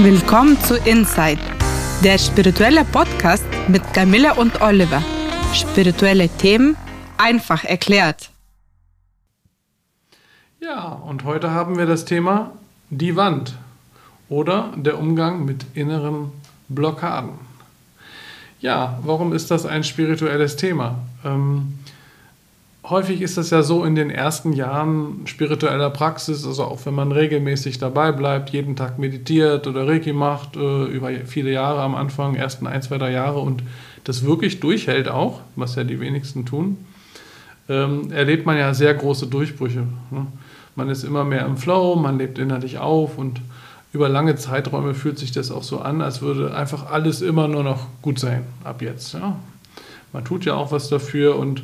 Willkommen zu Inside, der spirituelle Podcast mit Camilla und Oliver. Spirituelle Themen einfach erklärt. Ja, und heute haben wir das Thema die Wand oder der Umgang mit inneren Blockaden. Ja, warum ist das ein spirituelles Thema? Ähm, häufig ist das ja so in den ersten Jahren spiritueller Praxis, also auch wenn man regelmäßig dabei bleibt, jeden Tag meditiert oder Reiki macht, äh, über viele Jahre am Anfang, ersten ein, zwei, drei Jahre und das wirklich durchhält auch, was ja die wenigsten tun, ähm, erlebt man ja sehr große Durchbrüche. Ne? Man ist immer mehr im Flow, man lebt innerlich auf und über lange Zeiträume fühlt sich das auch so an, als würde einfach alles immer nur noch gut sein ab jetzt. Man tut ja auch was dafür und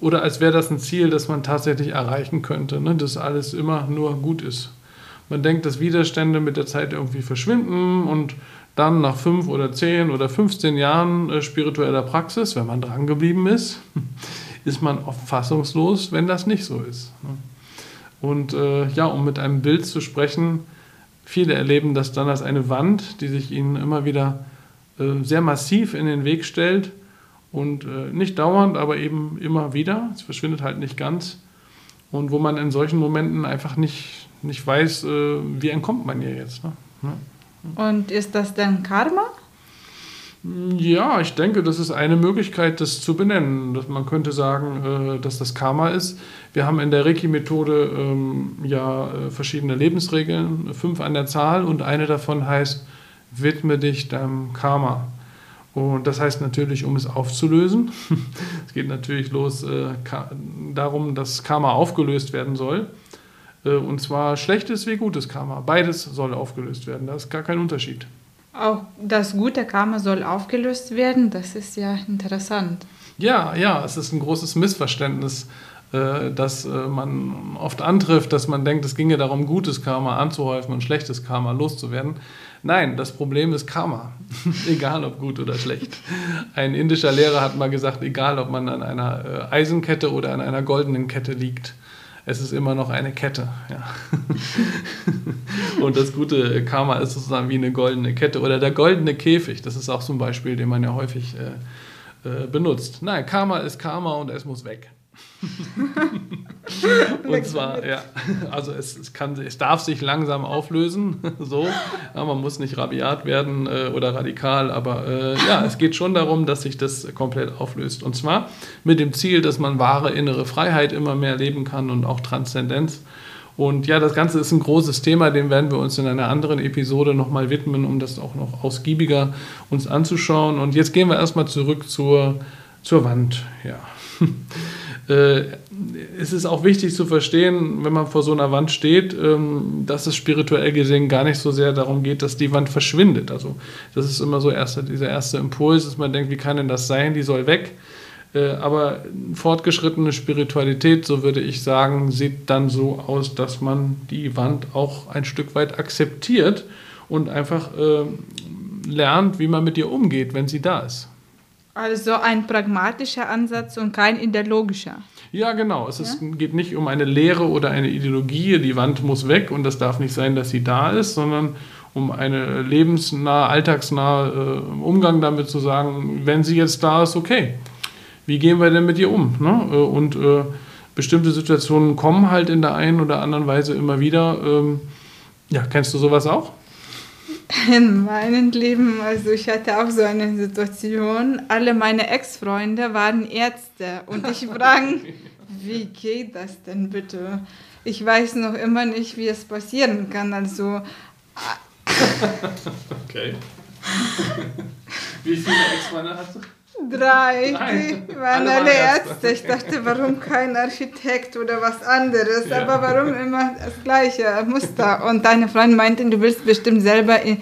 oder als wäre das ein Ziel, das man tatsächlich erreichen könnte, ne? dass alles immer nur gut ist. Man denkt, dass Widerstände mit der Zeit irgendwie verschwinden und dann nach fünf oder zehn oder 15 Jahren äh, spiritueller Praxis, wenn man dran geblieben ist, ist man oft fassungslos, wenn das nicht so ist. Ne? Und äh, ja, um mit einem Bild zu sprechen, viele erleben das dann als eine Wand, die sich ihnen immer wieder äh, sehr massiv in den Weg stellt und äh, nicht dauernd, aber eben immer wieder. Es verschwindet halt nicht ganz. Und wo man in solchen Momenten einfach nicht, nicht weiß, äh, wie entkommt man hier jetzt. Ne? Ja. Und ist das denn Karma? Ja, ich denke, das ist eine Möglichkeit, das zu benennen. Dass man könnte sagen, äh, dass das Karma ist. Wir haben in der Reiki-Methode ähm, ja äh, verschiedene Lebensregeln, fünf an der Zahl, und eine davon heißt, widme dich deinem Karma. Und das heißt natürlich, um es aufzulösen. es geht natürlich los äh, darum, dass Karma aufgelöst werden soll. Äh, und zwar schlechtes wie gutes Karma. Beides soll aufgelöst werden. Da ist gar kein Unterschied. Auch das gute Karma soll aufgelöst werden. Das ist ja interessant. Ja, ja, es ist ein großes Missverständnis, äh, das äh, man oft antrifft, dass man denkt, es ginge darum, gutes Karma anzuhäufen und schlechtes Karma loszuwerden. Nein, das Problem ist Karma, egal ob gut oder schlecht. Ein indischer Lehrer hat mal gesagt, egal ob man an einer äh, Eisenkette oder an einer goldenen Kette liegt, es ist immer noch eine Kette. Ja. Und das gute Karma ist sozusagen wie eine goldene Kette oder der goldene Käfig. Das ist auch so ein Beispiel, den man ja häufig benutzt. Nein, Karma ist Karma und es muss weg. und zwar, ja, also es, es, kann, es darf sich langsam auflösen, so. Ja, man muss nicht rabiat werden äh, oder radikal, aber äh, ja, es geht schon darum, dass sich das komplett auflöst. Und zwar mit dem Ziel, dass man wahre innere Freiheit immer mehr leben kann und auch Transzendenz. Und ja, das Ganze ist ein großes Thema, dem werden wir uns in einer anderen Episode nochmal widmen, um das auch noch ausgiebiger uns anzuschauen. Und jetzt gehen wir erstmal zurück zur, zur Wand. Ja. äh, es ist auch wichtig zu verstehen, wenn man vor so einer Wand steht, ähm, dass es spirituell gesehen gar nicht so sehr darum geht, dass die Wand verschwindet. Also das ist immer so erste, dieser erste Impuls, dass man denkt, wie kann denn das sein, die soll weg. Äh, aber fortgeschrittene Spiritualität, so würde ich sagen, sieht dann so aus, dass man die Wand auch ein Stück weit akzeptiert und einfach äh, lernt, wie man mit ihr umgeht, wenn sie da ist. Also ein pragmatischer Ansatz und kein ideologischer. Ja, genau. Es ist, geht nicht um eine Lehre oder eine Ideologie, die Wand muss weg und das darf nicht sein, dass sie da ist, sondern um einen lebensnahe, alltagsnahe äh, Umgang damit zu sagen, wenn sie jetzt da ist, okay. Wie gehen wir denn mit ihr um? Ne? Äh, und äh, bestimmte Situationen kommen halt in der einen oder anderen Weise immer wieder. Ähm, ja, kennst du sowas auch? In meinem Leben, also ich hatte auch so eine Situation, alle meine Ex-Freunde waren Ärzte und ich frage, wie geht das denn bitte? Ich weiß noch immer nicht, wie es passieren kann, also... okay. Wie viele Ex-Freunde hast du? Drei, die waren alle, alle Ärzte. Ich dachte, warum kein Architekt oder was anderes? Ja. Aber warum immer das gleiche Muster? Und deine Freundin meinte, du willst bestimmt selber in,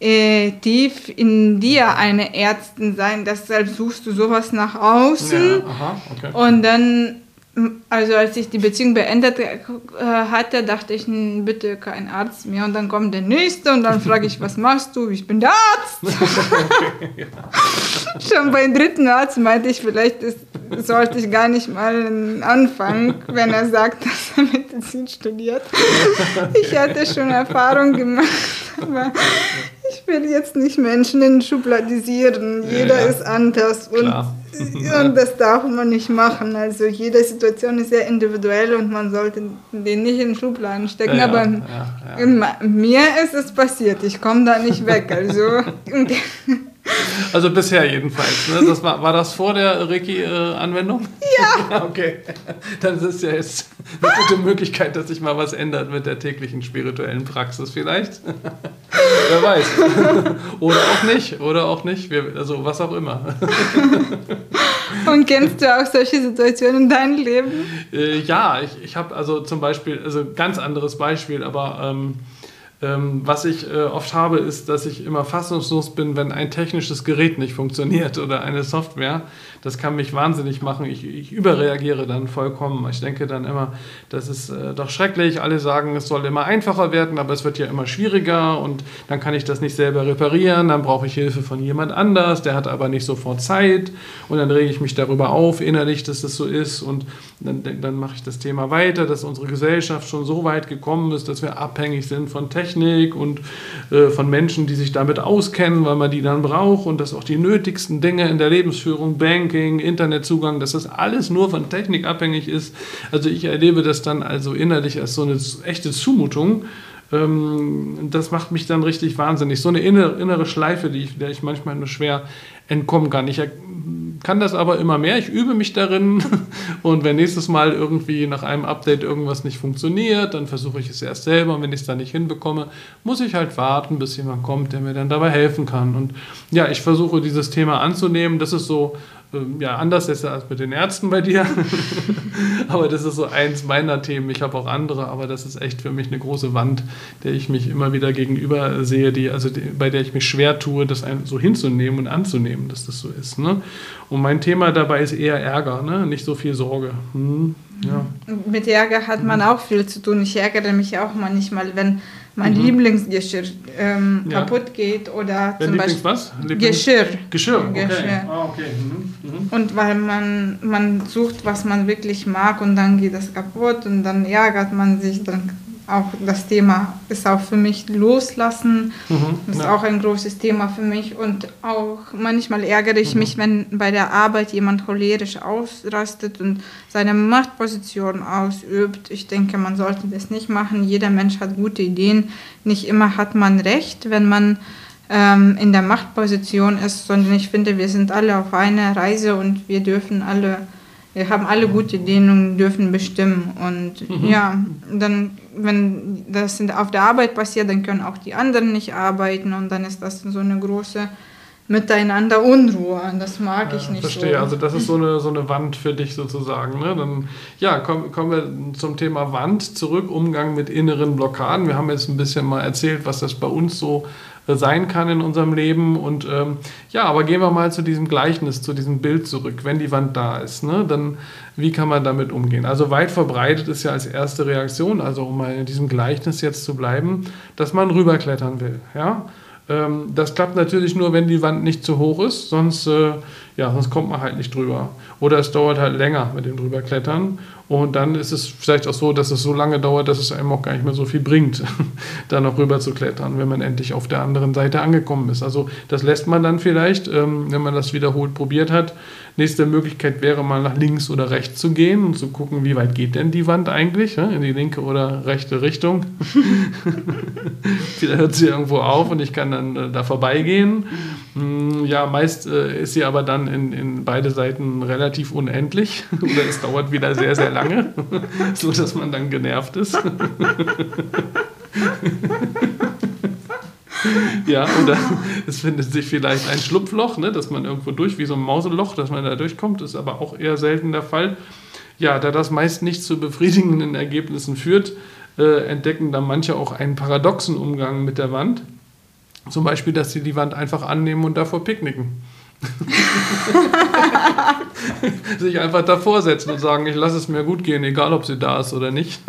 äh, tief in dir eine Ärztin sein. Deshalb suchst du sowas nach außen. Ja, aha, okay. Und dann also als ich die Beziehung beendet äh, hatte, dachte ich, bitte kein Arzt mehr. Und dann kommt der nächste und dann frage ich, was machst du? Ich bin der Arzt. Schon beim dritten Arzt meinte ich, vielleicht ist, sollte ich gar nicht mal anfangen, wenn er sagt, dass Medizin studiert. Ich hatte schon Erfahrung gemacht, aber ich will jetzt nicht Menschen schubladisieren. Jeder ja, ist anders und, und das darf man nicht machen. Also jede Situation ist sehr individuell und man sollte den nicht in Schubladen stecken. Ja, aber mir ist es passiert. Ich komme da nicht weg. Also Also bisher jedenfalls. Ne? Das war, war das vor der Reiki-Anwendung? Ja. okay. Dann ist es ja jetzt eine gute Möglichkeit, dass sich mal was ändert mit der täglichen spirituellen Praxis vielleicht. Wer weiß. Oder auch nicht. Oder auch nicht. Also was auch immer. Und kennst du auch solche Situationen in deinem Leben? Äh, ja, ich, ich habe also zum Beispiel, also ganz anderes Beispiel, aber... Ähm, ähm, was ich äh, oft habe, ist, dass ich immer fassungslos bin, wenn ein technisches Gerät nicht funktioniert oder eine Software. Das kann mich wahnsinnig machen. Ich, ich überreagiere dann vollkommen. Ich denke dann immer, das ist äh, doch schrecklich. Alle sagen, es soll immer einfacher werden, aber es wird ja immer schwieriger und dann kann ich das nicht selber reparieren. Dann brauche ich Hilfe von jemand anders, der hat aber nicht sofort Zeit und dann rege ich mich darüber auf innerlich, dass das so ist und dann, dann mache ich das Thema weiter, dass unsere Gesellschaft schon so weit gekommen ist, dass wir abhängig sind von Technik und äh, von Menschen, die sich damit auskennen, weil man die dann braucht und dass auch die nötigsten Dinge in der Lebensführung, Banking, Internetzugang, dass das alles nur von Technik abhängig ist. Also ich erlebe das dann also innerlich als so eine echte Zumutung. Ähm, das macht mich dann richtig wahnsinnig. So eine innere, Schleife, die ich, der ich manchmal nur schwer entkommen kann. Ich kann das aber immer mehr. Ich übe mich darin und wenn nächstes Mal irgendwie nach einem Update irgendwas nicht funktioniert, dann versuche ich es erst selber und wenn ich es dann nicht hinbekomme, muss ich halt warten, bis jemand kommt, der mir dann dabei helfen kann. Und ja, ich versuche dieses Thema anzunehmen. Das ist so ähm, ja, anders ist als mit den Ärzten bei dir. aber das ist so eins meiner Themen. Ich habe auch andere, aber das ist echt für mich eine große Wand, der ich mich immer wieder gegenüber sehe, die, also die, bei der ich mich schwer tue, das so hinzunehmen und anzunehmen, dass das so ist. Ne? Und mein Thema dabei ist eher Ärger, ne? nicht so viel Sorge. Hm, ja. Mit Ärger hat man auch viel zu tun. Ich ärgere mich auch manchmal, wenn mein mhm. Lieblingsgeschirr ähm, ja. kaputt geht oder Dein zum Beispiel was? Lieblings Geschirr. Geschirr. Okay. Geschirr. Ah, okay. Mhm. Mhm. Und weil man, man sucht, was man wirklich mag und dann geht das kaputt und dann ärgert man sich, dann auch das Thema ist auch für mich loslassen. Mhm, ist ja. auch ein großes Thema für mich. Und auch manchmal ärgere ich mhm. mich, wenn bei der Arbeit jemand cholerisch ausrastet und seine Machtposition ausübt. Ich denke, man sollte das nicht machen. Jeder Mensch hat gute Ideen. Nicht immer hat man recht, wenn man ähm, in der Machtposition ist, sondern ich finde, wir sind alle auf einer Reise und wir dürfen alle wir haben alle gute Ideen und dürfen bestimmen. Und mhm. ja, dann, wenn das auf der Arbeit passiert, dann können auch die anderen nicht arbeiten und dann ist das so eine große Miteinander Unruhe. Das mag ich nicht. Verstehe, so. also das ist so eine, so eine Wand für dich sozusagen. Ne? Dann ja, kommen, kommen wir zum Thema Wand zurück, Umgang mit inneren Blockaden. Wir haben jetzt ein bisschen mal erzählt, was das bei uns so sein kann in unserem Leben. Und ähm, ja, aber gehen wir mal zu diesem Gleichnis, zu diesem Bild zurück. Wenn die Wand da ist, ne, dann wie kann man damit umgehen? Also weit verbreitet ist ja als erste Reaktion, also um mal in diesem Gleichnis jetzt zu bleiben, dass man rüberklettern will. Ja? Ähm, das klappt natürlich nur, wenn die Wand nicht zu hoch ist, sonst, äh, ja, sonst kommt man halt nicht drüber. Oder es dauert halt länger mit dem drüberklettern. Und dann ist es vielleicht auch so, dass es so lange dauert, dass es einem auch gar nicht mehr so viel bringt, da noch rüber zu klettern, wenn man endlich auf der anderen Seite angekommen ist. Also das lässt man dann vielleicht, ähm, wenn man das wiederholt probiert hat. Nächste Möglichkeit wäre mal nach links oder rechts zu gehen und zu gucken, wie weit geht denn die Wand eigentlich, in die linke oder rechte Richtung. Vielleicht hört sie irgendwo auf und ich kann dann äh, da vorbeigehen. Mm, ja, meist äh, ist sie aber dann in, in beide Seiten relativ unendlich oder es dauert wieder sehr, sehr lange, so dass man dann genervt ist. ja, oder es findet sich vielleicht ein Schlupfloch, ne, dass man irgendwo durch, wie so ein Mauseloch, dass man da durchkommt, ist aber auch eher selten der Fall. Ja, da das meist nicht zu befriedigenden Ergebnissen führt, äh, entdecken dann manche auch einen paradoxen Umgang mit der Wand. Zum Beispiel, dass sie die Wand einfach annehmen und davor picknicken. sich einfach davor setzen und sagen, ich lasse es mir gut gehen, egal ob sie da ist oder nicht.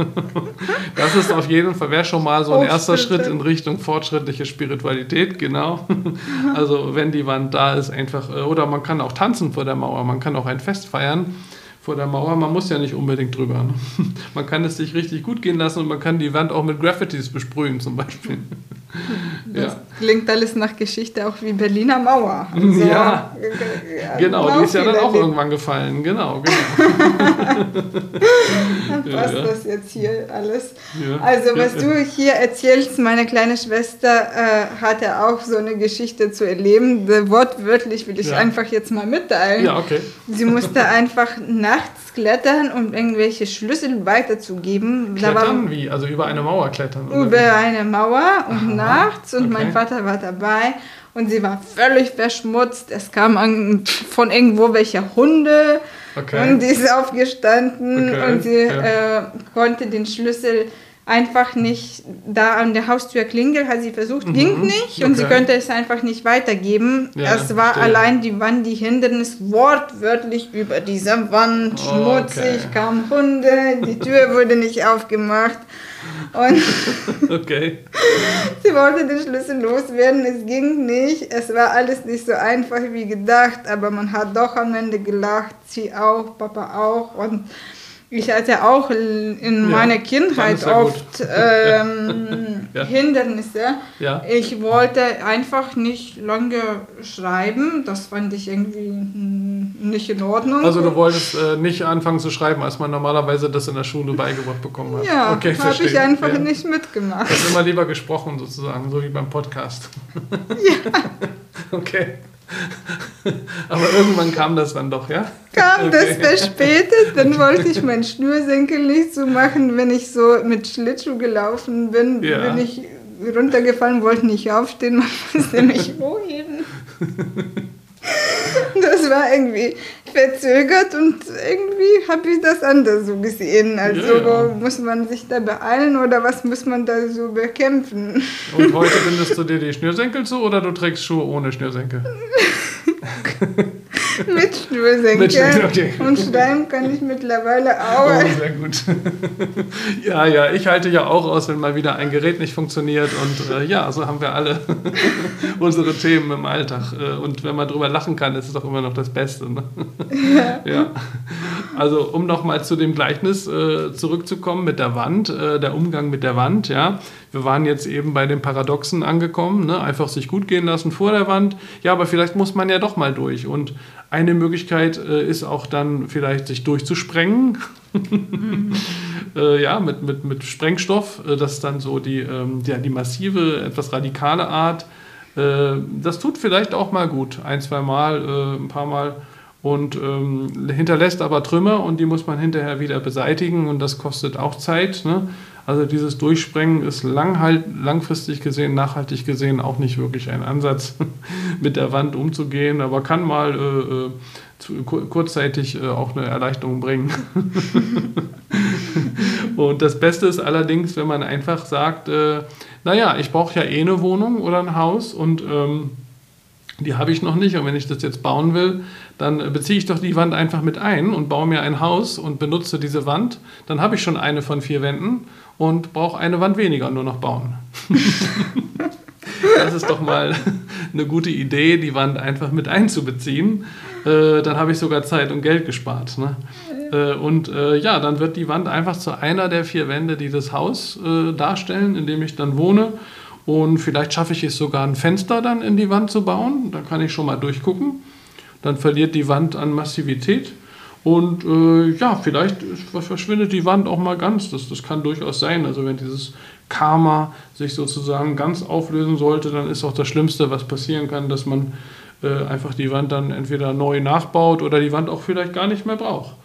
das ist auf jeden Fall, wäre schon mal so ein erster Schritt in Richtung fortschrittliche Spiritualität, genau. also wenn die Wand da ist, einfach, äh, oder man kann auch tanzen vor der Mauer, man kann auch ein Fest feiern vor der Mauer. Man muss ja nicht unbedingt drüber. Ne? Man kann es sich richtig gut gehen lassen und man kann die Wand auch mit Graffitis besprühen zum Beispiel. Das ja. Klingt alles nach Geschichte auch wie Berliner Mauer. Also, ja, genau, die ist ja dann auch irgendwann gefallen. Genau, genau. dann passt ja. das jetzt hier alles. Ja. Also was du hier erzählst, meine kleine Schwester äh, hatte auch so eine Geschichte zu erleben. Wortwörtlich will ich einfach jetzt mal mitteilen. Ja, okay. Sie musste einfach nachts klettern, um irgendwelche Schlüssel weiterzugeben. Klettern wie? Also über eine Mauer klettern? Über eine Mauer und Aha, nachts und okay. mein Vater war dabei und sie war völlig verschmutzt. Es kamen von irgendwo welche Hunde okay. und die ist aufgestanden okay. und sie ja. äh, konnte den Schlüssel einfach nicht da an der Haustür klingelt, hat sie versucht, mhm. ging nicht und okay. sie könnte es einfach nicht weitergeben. Ja, es war verstehe. allein die Wand, die Hindernis wortwörtlich über dieser Wand, schmutzig, okay. kamen Hunde, die Tür wurde nicht aufgemacht. Und okay. sie wollte den Schlüssel loswerden, es ging nicht. Es war alles nicht so einfach wie gedacht, aber man hat doch am Ende gelacht, sie auch, Papa auch und ich hatte auch in meiner ja, Kindheit oft ähm, ja. Hindernisse. Ja. Ich wollte einfach nicht lange schreiben. Das fand ich irgendwie nicht in Ordnung. Also du wolltest äh, nicht anfangen zu schreiben, als man normalerweise das in der Schule beigebracht bekommen hat. Ja, okay, habe ich einfach nicht mitgemacht. Du hast immer lieber gesprochen sozusagen, so wie beim Podcast. Ja. okay. Aber irgendwann kam das dann doch, ja? Kam okay. das verspätet, dann wollte ich meinen Schnürsenkel nicht so machen, wenn ich so mit Schlittschuh gelaufen bin, ja. bin ich runtergefallen, wollte nicht aufstehen, man musste mich hochheben. War irgendwie verzögert und irgendwie habe ich das anders so gesehen. Also ja, ja. muss man sich da beeilen oder was muss man da so bekämpfen? Und heute bindest du dir die Schnürsenkel zu oder du trägst Schuhe ohne Schnürsenkel? Mit Schnürsenkel. Mit Schnürsenkel okay. Und schreiben kann ich mittlerweile auch. Oh, sehr gut. ja, ja, ich halte ja auch aus, wenn mal wieder ein Gerät nicht funktioniert. Und äh, ja, so haben wir alle unsere Themen im Alltag. Äh, und wenn man drüber lachen kann, ist es doch immer noch das Beste. Ne? Ja. ja. Also, um nochmal zu dem Gleichnis äh, zurückzukommen mit der Wand, äh, der Umgang mit der Wand, ja. Wir waren jetzt eben bei den Paradoxen angekommen, ne? einfach sich gut gehen lassen vor der Wand. Ja, aber vielleicht muss man ja doch mal durch. Und eine Möglichkeit äh, ist auch dann vielleicht sich durchzusprengen. Mhm. äh, ja, mit, mit, mit Sprengstoff. Äh, das ist dann so die, ähm, ja, die massive, etwas radikale Art. Äh, das tut vielleicht auch mal gut. Ein, zwei Mal, äh, ein paar Mal und ähm, hinterlässt aber Trümmer und die muss man hinterher wieder beseitigen und das kostet auch Zeit. Ne? Also dieses Durchsprengen ist langhalt, langfristig gesehen, nachhaltig gesehen auch nicht wirklich ein Ansatz, mit der Wand umzugehen, aber kann mal äh, äh zu, kurzzeitig äh, auch eine Erleichterung bringen. und das Beste ist allerdings, wenn man einfach sagt, äh, naja, ich brauche ja eh eine Wohnung oder ein Haus und ähm, die habe ich noch nicht. Und wenn ich das jetzt bauen will, dann beziehe ich doch die Wand einfach mit ein und baue mir ein Haus und benutze diese Wand. Dann habe ich schon eine von vier Wänden und brauche eine Wand weniger nur noch bauen. das ist doch mal eine gute Idee, die Wand einfach mit einzubeziehen. Äh, dann habe ich sogar Zeit und Geld gespart. Ne? Äh, und äh, ja, dann wird die Wand einfach zu einer der vier Wände, die das Haus äh, darstellen, in dem ich dann wohne. Und vielleicht schaffe ich es sogar, ein Fenster dann in die Wand zu bauen. Da kann ich schon mal durchgucken. Dann verliert die Wand an Massivität. Und äh, ja, vielleicht verschwindet die Wand auch mal ganz. Das, das kann durchaus sein. Also wenn dieses Karma sich sozusagen ganz auflösen sollte, dann ist auch das Schlimmste, was passieren kann, dass man äh, einfach die Wand dann entweder neu nachbaut oder die Wand auch vielleicht gar nicht mehr braucht.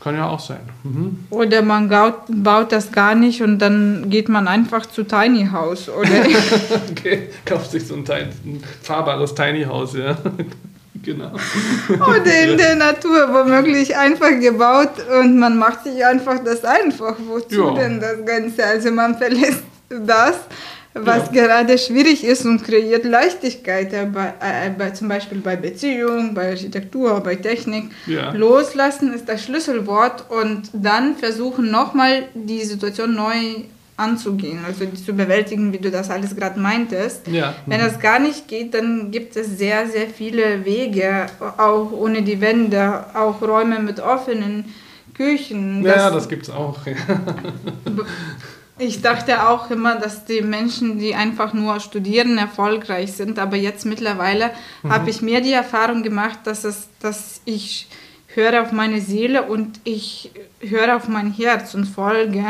Kann ja auch sein. Mhm. Oder man baut, baut, das gar nicht und dann geht man einfach zu Tiny House. Oder okay, kauft sich so ein, ein fahrbares Tiny House, ja. Genau. Oder in der Natur womöglich einfach gebaut und man macht sich einfach das einfach. Wozu ja. denn das Ganze? Also man verlässt das was ja. gerade schwierig ist und kreiert Leichtigkeit, bei, äh, bei, zum Beispiel bei Beziehung, bei Architektur, bei Technik. Ja. Loslassen ist das Schlüsselwort und dann versuchen nochmal die Situation neu anzugehen, also zu bewältigen, wie du das alles gerade meintest. Ja. Wenn das gar nicht geht, dann gibt es sehr, sehr viele Wege, auch ohne die Wände, auch Räume mit offenen Küchen. Ja, das, das gibt es auch. Ich dachte auch immer, dass die Menschen, die einfach nur studieren, erfolgreich sind. Aber jetzt mittlerweile mhm. habe ich mir die Erfahrung gemacht, dass, es, dass ich höre auf meine Seele und ich höre auf mein Herz und folge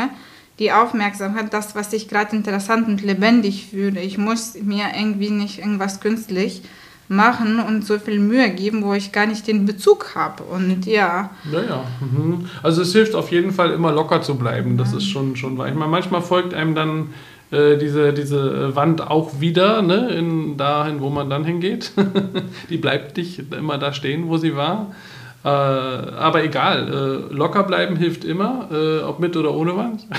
die Aufmerksamkeit, das, was ich gerade interessant und lebendig fühle. Ich muss mir irgendwie nicht irgendwas künstlich machen und so viel Mühe geben, wo ich gar nicht den Bezug habe. Und ja. Naja, mhm. also es hilft auf jeden Fall immer locker zu bleiben. Das ja. ist schon, schon wahr. Ich meine, manchmal folgt einem dann äh, diese, diese Wand auch wieder, ne, in, dahin, wo man dann hingeht. Die bleibt nicht immer da stehen, wo sie war. Äh, aber egal, äh, locker bleiben hilft immer, äh, ob mit oder ohne Wand.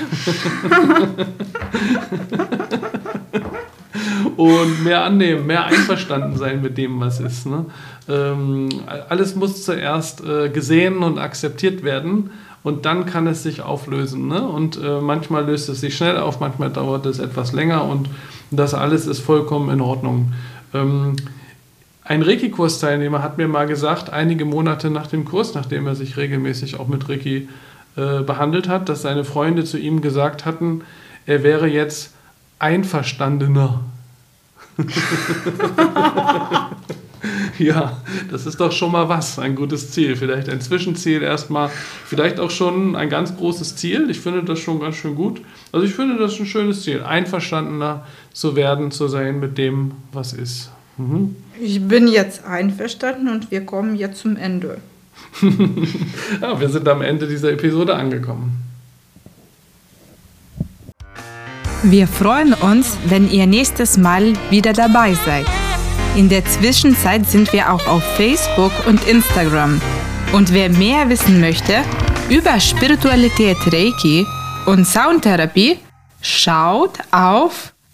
und mehr annehmen, mehr einverstanden sein mit dem, was ist. Ne? Ähm, alles muss zuerst äh, gesehen und akzeptiert werden und dann kann es sich auflösen. Ne? Und äh, manchmal löst es sich schnell auf, manchmal dauert es etwas länger und das alles ist vollkommen in Ordnung. Ähm, ein Reiki-Kursteilnehmer hat mir mal gesagt, einige Monate nach dem Kurs, nachdem er sich regelmäßig auch mit Reiki äh, behandelt hat, dass seine Freunde zu ihm gesagt hatten, er wäre jetzt einverstandener ja, das ist doch schon mal was, ein gutes Ziel. Vielleicht ein Zwischenziel erstmal, vielleicht auch schon ein ganz großes Ziel. Ich finde das schon ganz schön gut. Also ich finde das ein schönes Ziel, einverstandener zu werden, zu sein mit dem, was ist. Mhm. Ich bin jetzt einverstanden und wir kommen jetzt zum Ende. ja, wir sind am Ende dieser Episode angekommen. Wir freuen uns, wenn ihr nächstes Mal wieder dabei seid. In der Zwischenzeit sind wir auch auf Facebook und Instagram. Und wer mehr wissen möchte über Spiritualität Reiki und Soundtherapie, schaut auf